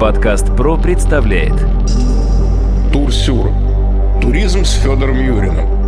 Подкаст ПРО представляет Турсюр. Туризм с Федором Юриным.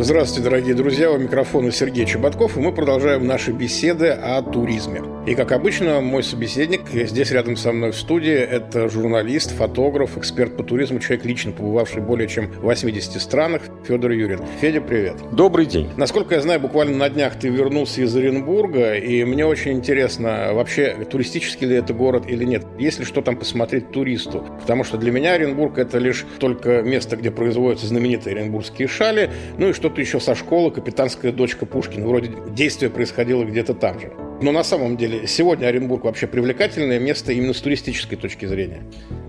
Здравствуйте, дорогие друзья, у микрофона Сергей Чеботков, и мы продолжаем наши беседы о туризме. И, как обычно, мой собеседник здесь рядом со мной в студии – это журналист, фотограф, эксперт по туризму, человек, лично побывавший более чем в 80 странах, Федор Юрин. Федя, привет. Добрый день. Насколько я знаю, буквально на днях ты вернулся из Оренбурга, и мне очень интересно, вообще, туристический ли это город или нет? Есть ли что там посмотреть туристу? Потому что для меня Оренбург – это лишь только место, где производятся знаменитые оренбургские шали, ну и что что-то еще со школы «Капитанская дочка Пушкина». Вроде действие происходило где-то там же. Но на самом деле сегодня Оренбург вообще привлекательное место именно с туристической точки зрения.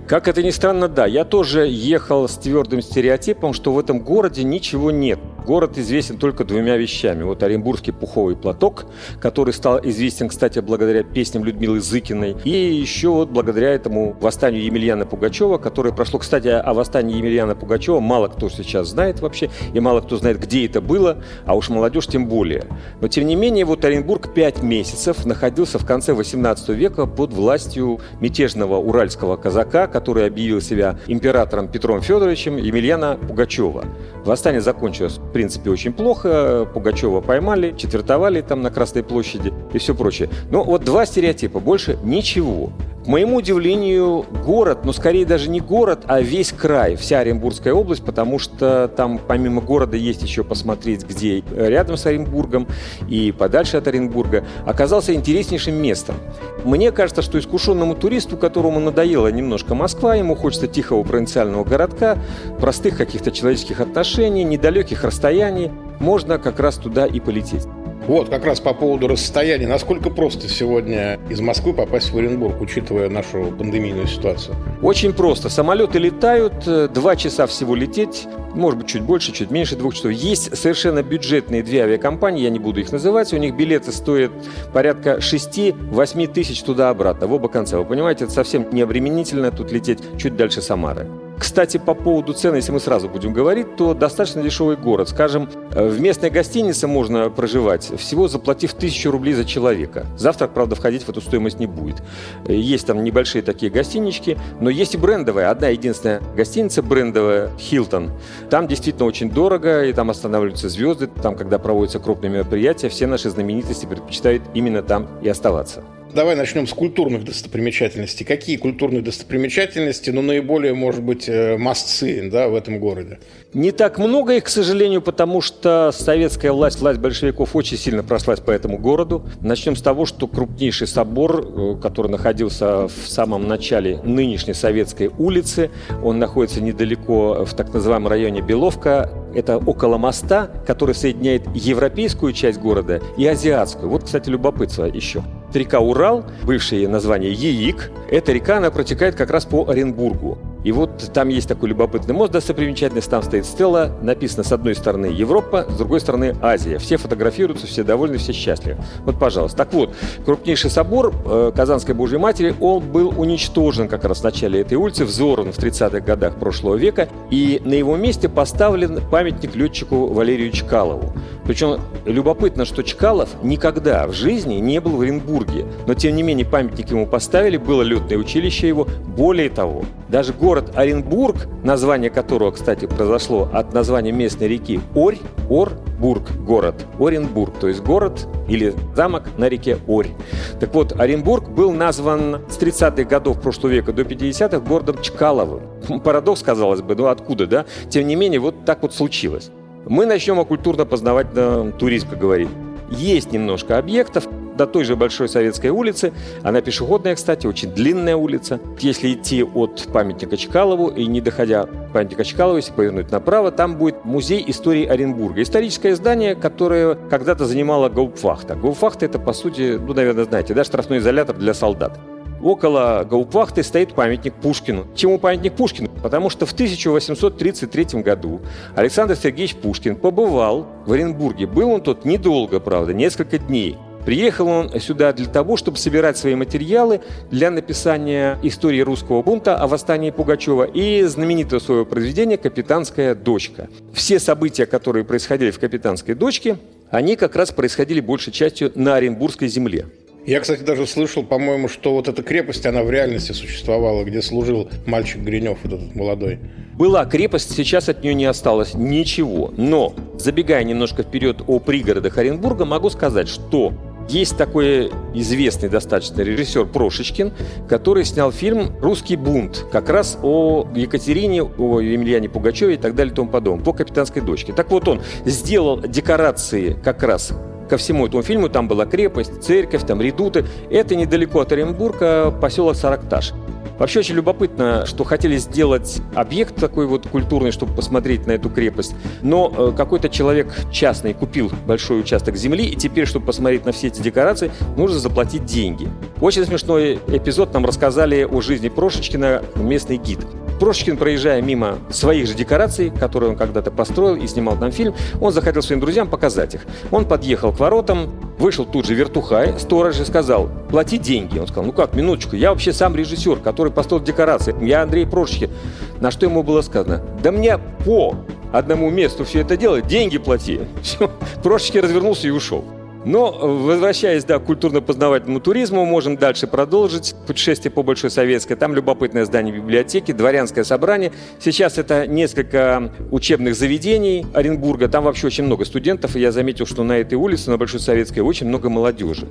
Как это ни странно, да. Я тоже ехал с твердым стереотипом, что в этом городе ничего нет. Город известен только двумя вещами. Вот Оренбургский пуховый платок, который стал известен, кстати, благодаря песням Людмилы Зыкиной. И еще вот благодаря этому восстанию Емельяна Пугачева, которое прошло, кстати, о восстании Емельяна Пугачева мало кто сейчас знает вообще, и мало кто знает, где это было, а уж молодежь тем более. Но, тем не менее, вот Оренбург пять месяцев находился в конце 18 века под властью мятежного уральского казака, который объявил себя императором Петром Федоровичем Емельяна Пугачева. Восстание закончилось, в принципе, очень плохо. Пугачева поймали, четвертовали там на Красной площади и все прочее. Но вот два стереотипа, больше ничего. Моему удивлению, город, но скорее даже не город, а весь край, вся Оренбургская область, потому что там помимо города есть еще посмотреть, где рядом с Оренбургом и подальше от Оренбурга, оказался интереснейшим местом. Мне кажется, что искушенному туристу, которому надоело немножко Москва, ему хочется тихого провинциального городка, простых каких-то человеческих отношений, недалеких расстояний, можно как раз туда и полететь. Вот, как раз по поводу расстояния. Насколько просто сегодня из Москвы попасть в Оренбург, учитывая нашу пандемийную ситуацию? Очень просто. Самолеты летают, э, два часа всего лететь, может быть, чуть больше, чуть меньше двух часов. Есть совершенно бюджетные две авиакомпании, я не буду их называть, у них билеты стоят порядка 6-8 тысяч туда-обратно, в оба конца. Вы понимаете, это совсем не обременительно тут лететь чуть дальше Самары. Кстати, по поводу цен, если мы сразу будем говорить, то достаточно дешевый город. Скажем, э, в местной гостинице можно проживать, всего заплатив тысячу рублей за человека. Завтрак, правда, входить в эту стоимость не будет. Э, есть там небольшие такие гостинички, но есть и брендовая. Одна единственная гостиница брендовая, Хилтон. Там действительно очень дорого, и там останавливаются звезды. Там, когда проводятся крупные мероприятия, все наши знаменитости предпочитают именно там и оставаться. Давай начнем с культурных достопримечательностей. Какие культурные достопримечательности, ну, наиболее, может быть, э, must да, в этом городе? Не так много их, к сожалению, потому что советская власть, власть большевиков очень сильно прошлась по этому городу. Начнем с того, что крупнейший собор, э, который находился в самом начале нынешней Советской улицы, он находится недалеко в так называемом районе Беловка, это около моста, который соединяет европейскую часть города и азиатскую. Вот, кстати, любопытство еще. Река Урал, бывшее название Яик, эта река, она протекает как раз по Оренбургу. И вот там есть такой любопытный мост достопримечательность, там стоит стела, написано с одной стороны Европа, с другой стороны Азия. Все фотографируются, все довольны, все счастливы. Вот, пожалуйста. Так вот, крупнейший собор э, Казанской Божьей Матери, он был уничтожен как раз в начале этой улицы, взорван в 30-х годах прошлого века, и на его месте поставлен памятник летчику Валерию Чкалову. Причем любопытно, что Чкалов никогда в жизни не был в Оренбурге, но тем не менее памятник ему поставили, было летное училище его. Более того, даже город Оренбург, название которого, кстати, произошло от названия местной реки Орь, Орбург город, Оренбург, то есть город или замок на реке Орь. Так вот, Оренбург был назван с 30-х годов прошлого века до 50-х городом Чкаловым. Парадокс, казалось бы, ну откуда, да? Тем не менее, вот так вот случилось. Мы начнем о культурно-познавательном туризме говорить. Есть немножко объектов, до той же Большой Советской улицы. Она пешеходная, кстати, очень длинная улица. Если идти от памятника Чкалову и не доходя памятника Чкалову, если повернуть направо, там будет музей истории Оренбурга. Историческое здание, которое когда-то занимала Гаупфахта. Гаупфахта это, по сути, ну, наверное, знаете, да, штрафной изолятор для солдат. Около Гаупвахты стоит памятник Пушкину. Чему памятник Пушкину? Потому что в 1833 году Александр Сергеевич Пушкин побывал в Оренбурге. Был он тут недолго, правда, несколько дней. Приехал он сюда для того, чтобы собирать свои материалы для написания истории русского бунта о восстании Пугачева и знаменитого своего произведения «Капитанская дочка». Все события, которые происходили в «Капитанской дочке», они как раз происходили большей частью на Оренбургской земле. Я, кстати, даже слышал, по-моему, что вот эта крепость, она в реальности существовала, где служил мальчик Гринев, вот этот молодой. Была крепость, сейчас от нее не осталось ничего. Но, забегая немножко вперед о пригородах Оренбурга, могу сказать, что есть такой известный достаточно режиссер Прошечкин, который снял фильм «Русский бунт», как раз о Екатерине, о Емельяне Пугачеве и так далее и тому подобное, по «Капитанской дочке». Так вот, он сделал декорации как раз ко всему этому фильму. Там была крепость, церковь, там редуты. Это недалеко от Оренбурга, поселок Саракташ. Вообще очень любопытно, что хотели сделать объект такой вот культурный, чтобы посмотреть на эту крепость. Но э, какой-то человек частный купил большой участок земли, и теперь, чтобы посмотреть на все эти декорации, нужно заплатить деньги. Очень смешной эпизод нам рассказали о жизни Прошечкина местный гид. Прошечкин, проезжая мимо своих же декораций, которые он когда-то построил и снимал там фильм, он захотел своим друзьям показать их. Он подъехал к воротам, вышел тут же вертухай, сторож и сказал, плати деньги. Он сказал, ну как, минуточку, я вообще сам режиссер, который построил декорации, я Андрей Прошечкин. На что ему было сказано, да мне по одному месту все это делать, деньги плати. Все. Прошечкин развернулся и ушел. Но, возвращаясь да, к культурно-познавательному туризму, можем дальше продолжить путешествие по Большой Советской. Там любопытное здание библиотеки, дворянское собрание. Сейчас это несколько учебных заведений Оренбурга. Там вообще очень много студентов, и я заметил, что на этой улице, на Большой Советской, очень много молодежи.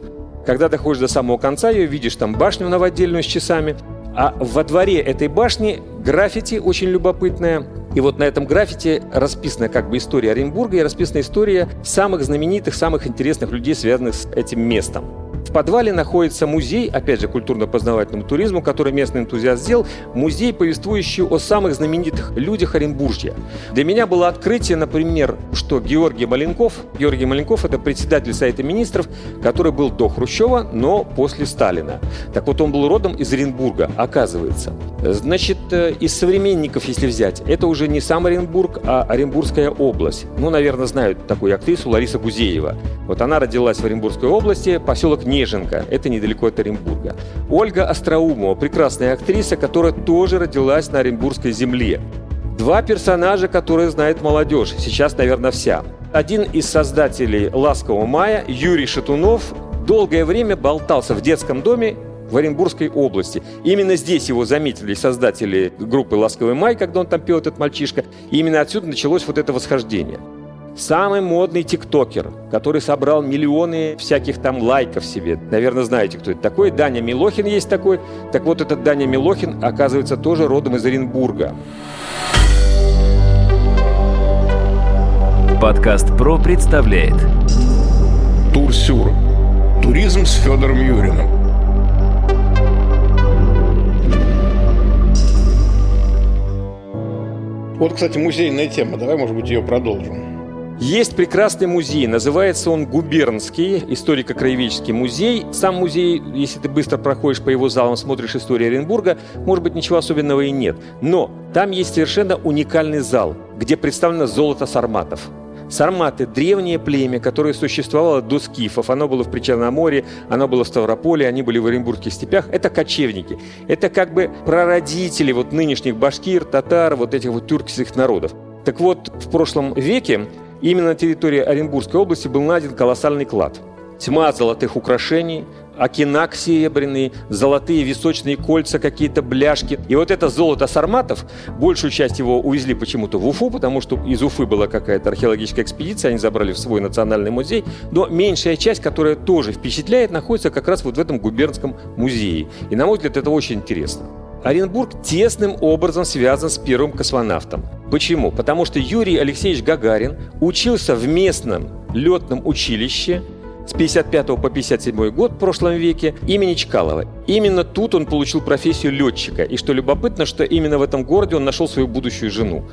Когда доходишь до самого конца ее, видишь там башню новодельную с часами, а во дворе этой башни граффити очень любопытное – и вот на этом граффити расписана как бы история Оренбурга и расписана история самых знаменитых, самых интересных людей, связанных с этим местом. В подвале находится музей, опять же, культурно-познавательному туризму, который местный энтузиаст сделал, музей, повествующий о самых знаменитых людях Оренбуржья. Для меня было открытие, например, что Георгий Маленков, Георгий Маленков – это председатель Совета министров, который был до Хрущева, но после Сталина. Так вот, он был родом из Оренбурга, оказывается. Значит, э, из современников, если взять, это уже не сам Оренбург, а Оренбургская область. Ну, наверное, знают такую актрису Лариса Гузеева. Вот она родилась в Оренбургской области, поселок Нижний Неженка, это недалеко от Оренбурга. Ольга Остроумова, прекрасная актриса, которая тоже родилась на Оренбургской земле. Два персонажа, которые знает молодежь, сейчас, наверное, вся. Один из создателей «Ласкового мая», Юрий Шатунов, долгое время болтался в детском доме в Оренбургской области. Именно здесь его заметили создатели группы «Ласковый май», когда он там пел этот мальчишка. И именно отсюда началось вот это восхождение. Самый модный тиктокер, который собрал миллионы всяких там лайков себе. Наверное, знаете, кто это такой. Даня Милохин есть такой. Так вот, этот Даня Милохин, оказывается, тоже родом из Оренбурга. Подкаст «Про» представляет Турсюр. Туризм с Федором Юриным. Вот, кстати, музейная тема. Давай, может быть, ее продолжим. Есть прекрасный музей, называется он Губернский, историко-краеведческий музей. Сам музей, если ты быстро проходишь по его залам, смотришь историю Оренбурга, может быть, ничего особенного и нет. Но там есть совершенно уникальный зал, где представлено золото сарматов. Сарматы – древнее племя, которое существовало до скифов. Оно было в Причерноморье, оно было в Ставрополе, они были в Оренбургских степях. Это кочевники. Это как бы прародители вот нынешних башкир, татар, вот этих вот тюркских народов. Так вот, в прошлом веке Именно на территории Оренбургской области был найден колоссальный клад. Тьма золотых украшений, окинак серебряный, золотые височные кольца, какие-то бляшки. И вот это золото сарматов, большую часть его увезли почему-то в Уфу, потому что из Уфы была какая-то археологическая экспедиция, они забрали в свой национальный музей. Но меньшая часть, которая тоже впечатляет, находится как раз вот в этом губернском музее. И на мой взгляд, это очень интересно. Оренбург тесным образом связан с первым космонавтом. Почему? Потому что Юрий Алексеевич Гагарин учился в местном летном училище с 55 по 57 год в прошлом веке имени Чкалова. Именно тут он получил профессию летчика. И что любопытно, что именно в этом городе он нашел свою будущую жену.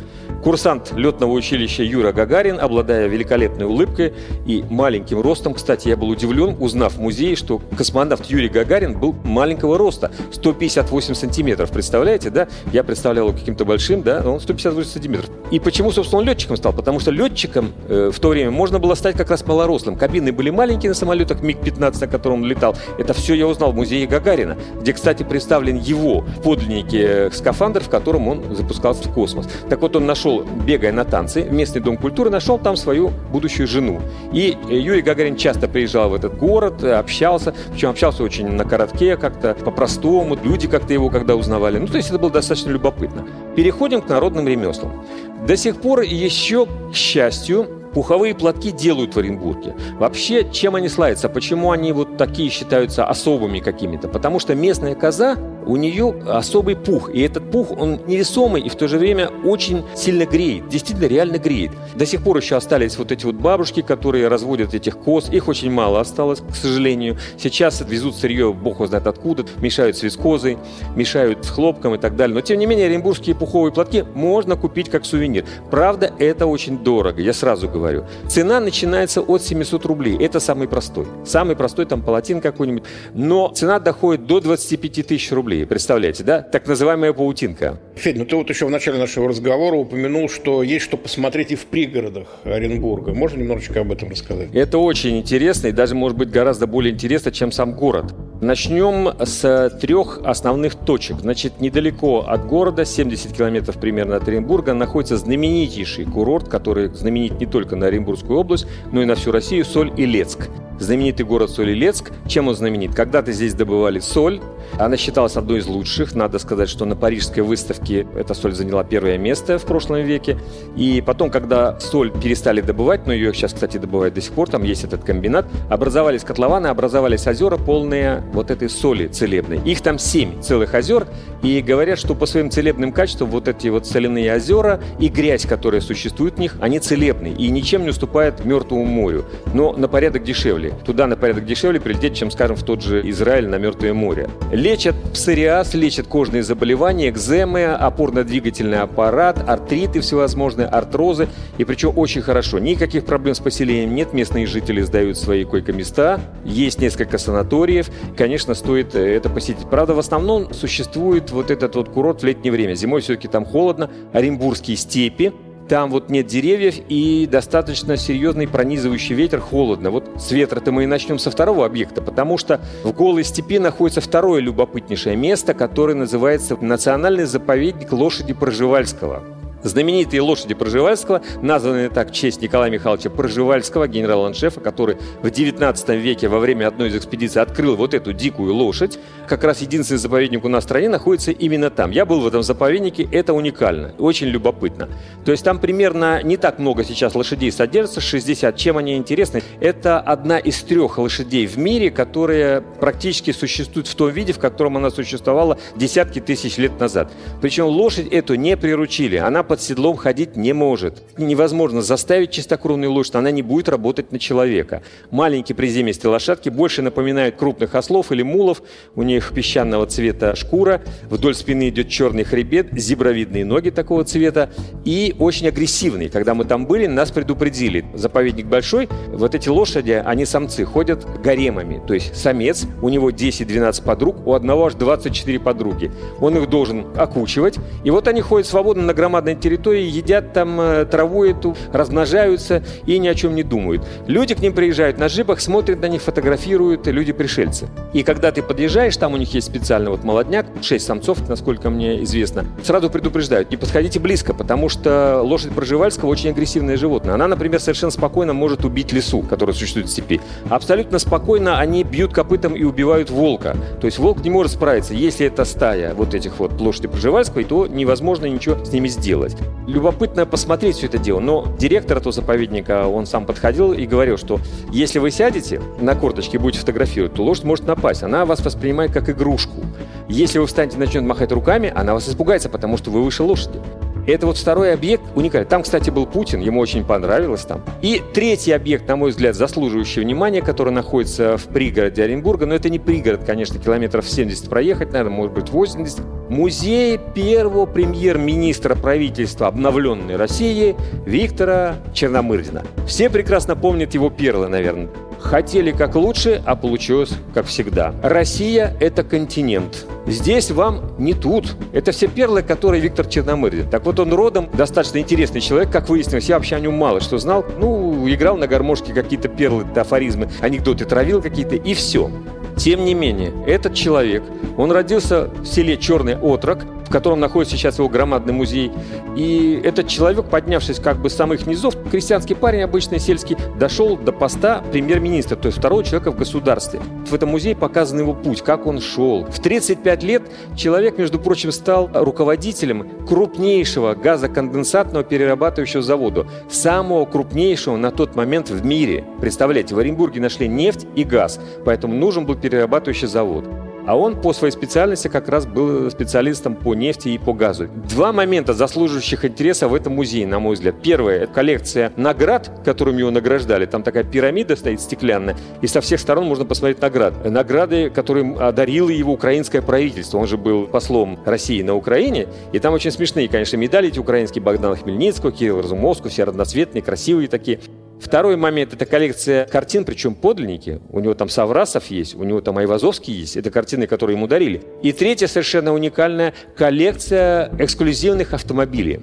Курсант летного училища Юра Гагарин, обладая великолепной улыбкой и маленьким ростом. Кстати, я был удивлен, узнав в музее, что космонавт Юрий Гагарин был маленького роста, 158 сантиметров. Представляете, да? Я представлял его каким-то большим, да, он 158 сантиметров. И почему, собственно, он летчиком стал? Потому что летчиком э, в то время можно было стать как раз малорослым. Кабины были маленькие на самолетах МиГ-15, на котором он летал. Это все я узнал в музее Гагарина. Гагарина, где, кстати, представлен его подлинники э, скафандр, в котором он запускался в космос. Так вот, он нашел, бегая на танцы, в местный дом культуры, нашел там свою будущую жену. И э, Юрий Гагарин часто приезжал в этот город, общался, причем общался очень на коротке, как-то по-простому, люди как-то его когда узнавали. Ну, то есть это было достаточно любопытно. Переходим к народным ремеслам. До сих пор еще, к счастью, Пуховые платки делают в Оренбурге. Вообще, чем они славятся? Почему они вот такие считаются особыми какими-то? Потому что местная коза у нее особый пух. И этот пух, он невесомый и в то же время очень сильно греет. Действительно, реально греет. До сих пор еще остались вот эти вот бабушки, которые разводят этих коз. Их очень мало осталось, к сожалению. Сейчас везут сырье, бог знает откуда, мешают с вискозой, мешают с хлопком и так далее. Но, тем не менее, оренбургские пуховые платки можно купить как сувенир. Правда, это очень дорого, я сразу говорю. Цена начинается от 700 рублей. Это самый простой. Самый простой там палатин какой-нибудь. Но цена доходит до 25 тысяч рублей рублей. Представляете, да? Так называемая паутинка. Федь, ну ты вот еще в начале нашего разговора упомянул, что есть что посмотреть и в пригородах Оренбурга. Можно немножечко об этом рассказать? Это очень интересно и даже, может быть, гораздо более интересно, чем сам город. Начнем с трех основных точек. Значит, недалеко от города, 70 километров примерно от Оренбурга, находится знаменитейший курорт, который знаменит не только на Оренбургскую область, но и на всю Россию, Соль-Илецк знаменитый город Соль-Илецк. Чем он знаменит? Когда-то здесь добывали соль. Она считалась одной из лучших. Надо сказать, что на Парижской выставке эта соль заняла первое место в прошлом веке. И потом, когда соль перестали добывать, но ее сейчас, кстати, добывают до сих пор, там есть этот комбинат, образовались котлованы, образовались озера, полные вот этой соли целебной. Их там семь целых озер, и говорят, что по своим целебным качествам вот эти вот соляные озера и грязь, которая существует в них, они целебны и ничем не уступают Мертвому морю, но на порядок дешевле дешевле. Туда на порядок дешевле прилететь, чем, скажем, в тот же Израиль на Мертвое море. Лечат псориаз, лечат кожные заболевания, экземы, опорно-двигательный аппарат, артриты всевозможные, артрозы. И причем очень хорошо. Никаких проблем с поселением нет. Местные жители сдают свои койко-места. Есть несколько санаториев. Конечно, стоит э, это посетить. Правда, в основном существует вот этот вот курорт в летнее время. Зимой все-таки там холодно. Оренбургские степи, там вот нет деревьев и достаточно серьезный пронизывающий ветер, холодно. Вот с ветра-то мы и начнем со второго объекта, потому что в голой степи находится второе любопытнейшее место, которое называется Национальный заповедник лошади Проживальского. Знаменитые лошади Проживальского, названные так в честь Николая Михайловича Проживальского, генерала-аншефа, который в 19 веке во время одной из экспедиций открыл вот эту дикую лошадь. Как раз единственный заповедник у нас в стране находится именно там. Я был в этом заповеднике, это уникально, очень любопытно. То есть там примерно не так много сейчас лошадей содержится, 60. Чем они интересны? Это одна из трех лошадей в мире, которая практически существует в том виде, в котором она существовала десятки тысяч лет назад. Причем лошадь эту не приручили, она под седлом ходить не может. Невозможно заставить чистокровную лошадь, она не будет работать на человека. Маленькие приземистые лошадки больше напоминают крупных ослов или мулов. У них песчаного цвета шкура, вдоль спины идет черный хребет, зебровидные ноги такого цвета и очень агрессивные. Когда мы там были, нас предупредили. Заповедник большой, вот эти лошади, они самцы, ходят гаремами. То есть самец, у него 10-12 подруг, у одного аж 24 подруги. Он их должен окучивать. И вот они ходят свободно на громадной территории, едят там э, траву эту, размножаются и ни о чем не думают. Люди к ним приезжают на джипах, смотрят на них, фотографируют, люди-пришельцы. И когда ты подъезжаешь, там у них есть специальный вот молодняк, 6 самцов, насколько мне известно, сразу предупреждают, не подходите близко, потому что лошадь Проживальского очень агрессивное животное. Она, например, совершенно спокойно может убить лису, которая существует в степи. Абсолютно спокойно они бьют копытом и убивают волка. То есть волк не может справиться. Если это стая вот этих вот лошадей Проживальской, то невозможно ничего с ними сделать делать. Любопытно посмотреть все это дело, но директор этого заповедника, он сам подходил и говорил, что если вы сядете на корточке и будете фотографировать, то лошадь может напасть. Она вас воспринимает как игрушку. Если вы встанете и начнете махать руками, она вас испугается, потому что вы выше лошади. Это вот второй объект уникальный. Там, кстати, был Путин, ему очень понравилось там. И третий объект, на мой взгляд, заслуживающий внимания, который находится в пригороде Оренбурга, но это не пригород, конечно, километров 70 проехать, наверное, может быть 80. Музей первого премьер-министра правительства обновленной России Виктора Черномырдина. Все прекрасно помнят его перлы, наверное. Хотели как лучше, а получилось как всегда. Россия – это континент. Здесь вам не тут. Это все перлы, которые Виктор Черномырдин. Так вот, он родом достаточно интересный человек, как выяснилось. Я вообще о нем мало что знал. Ну, играл на гармошке какие-то перлы, афоризмы, анекдоты травил какие-то, и все. Тем не менее, этот человек, он родился в селе Черный Отрок, в котором находится сейчас его громадный музей. И этот человек, поднявшись как бы с самых низов, крестьянский парень, обычный сельский, дошел до поста премьер-министра, то есть второго человека в государстве. В этом музее показан его путь, как он шел. В 35 лет человек, между прочим, стал руководителем крупнейшего газоконденсатного перерабатывающего завода, самого крупнейшего на тот момент в мире. Представляете, в Оренбурге нашли нефть и газ, поэтому нужен был перерабатывающий завод. А он по своей специальности как раз был специалистом по нефти и по газу. Два момента, заслуживающих интереса в этом музее, на мой взгляд. Первое – это коллекция наград, которыми его награждали. Там такая пирамида стоит стеклянная, и со всех сторон можно посмотреть награды. Награды, которые одарило его украинское правительство. Он же был послом России на Украине, и там очень смешные, конечно, медали эти украинские Богдана Хмельницкого, Кирилла Разумовского, все разноцветные, красивые такие. Второй момент – это коллекция картин, причем подлинники. У него там Саврасов есть, у него там Айвазовский есть. Это картины, которые ему дарили. И третья совершенно уникальная коллекция эксклюзивных автомобилей.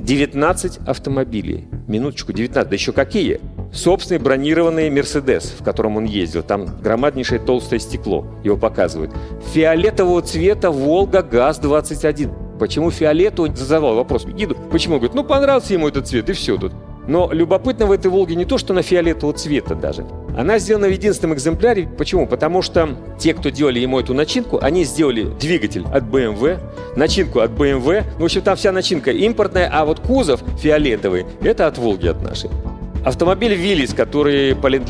19 автомобилей. Минуточку, 19. Да еще какие? Собственный бронированный Мерседес, в котором он ездил. Там громаднейшее толстое стекло. Его показывают. Фиолетового цвета Волга ГАЗ-21. Почему фиолетовый? Задавал вопрос гиду. Почему? Говорит, ну понравился ему этот цвет, и все тут. Но любопытно в этой «Волге» не то, что она фиолетового цвета даже. Она сделана в единственном экземпляре. Почему? Потому что те, кто делали ему эту начинку, они сделали двигатель от BMW, начинку от BMW. Ну, в общем, там вся начинка импортная, а вот кузов фиолетовый – это от «Волги» от нашей. Автомобиль «Виллис», который по ленд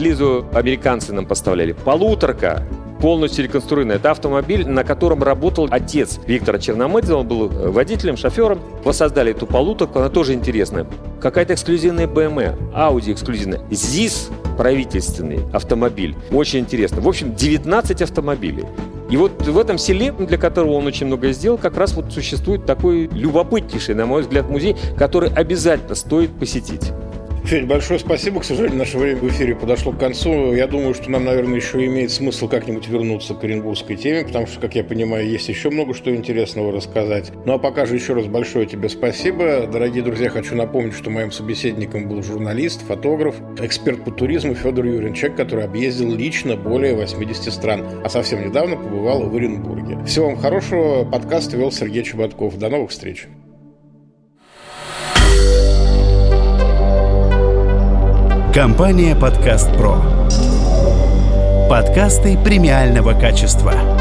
американцы нам поставляли. Полуторка полностью реконструированный. Это автомобиль, на котором работал отец Виктора Черномырдина. Он был э, водителем, шофером. Воссоздали эту полуторку, она тоже интересная. Какая-то эксклюзивная BMW, Audi эксклюзивная. ЗИС правительственный автомобиль. Очень интересно. В общем, 19 автомобилей. И вот в этом селе, для которого он очень много сделал, как раз вот существует такой любопытнейший, на мой взгляд, музей, который обязательно стоит посетить. Федь, большое спасибо. К сожалению, наше время в эфире подошло к концу. Я думаю, что нам, наверное, еще имеет смысл как-нибудь вернуться к оренбургской теме, потому что, как я понимаю, есть еще много что интересного рассказать. Ну а пока же еще раз большое тебе спасибо. Дорогие друзья, хочу напомнить, что моим собеседником был журналист, фотограф, эксперт по туризму Федор Юрин, человек, который объездил лично более 80 стран, а совсем недавно побывал в Оренбурге. Всего вам хорошего. Подкаст вел Сергей Чеботков. До новых встреч. Компания «Подкаст Про». Подкасты премиального качества.